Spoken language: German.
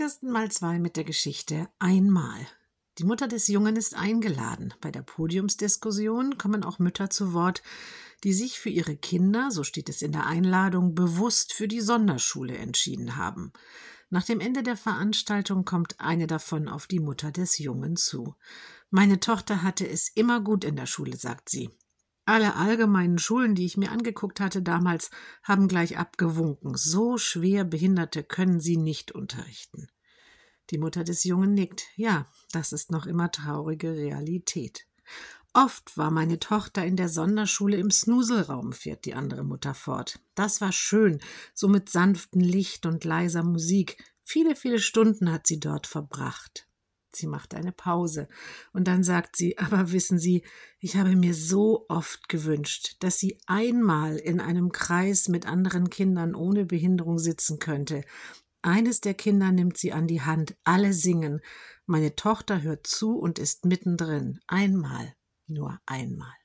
Kirsten mal zwei mit der Geschichte Einmal. Die Mutter des Jungen ist eingeladen. Bei der Podiumsdiskussion kommen auch Mütter zu Wort, die sich für ihre Kinder, so steht es in der Einladung, bewusst für die Sonderschule entschieden haben. Nach dem Ende der Veranstaltung kommt eine davon auf die Mutter des Jungen zu. Meine Tochter hatte es immer gut in der Schule, sagt sie. Alle allgemeinen Schulen, die ich mir angeguckt hatte damals, haben gleich abgewunken. So schwer Behinderte können sie nicht unterrichten. Die Mutter des Jungen nickt. Ja, das ist noch immer traurige Realität. Oft war meine Tochter in der Sonderschule im Snuselraum, fährt die andere Mutter fort. Das war schön, so mit sanftem Licht und leiser Musik. Viele, viele Stunden hat sie dort verbracht. Sie macht eine Pause und dann sagt sie, aber wissen Sie, ich habe mir so oft gewünscht, dass sie einmal in einem Kreis mit anderen Kindern ohne Behinderung sitzen könnte. Eines der Kinder nimmt sie an die Hand, alle singen. Meine Tochter hört zu und ist mittendrin. Einmal nur einmal.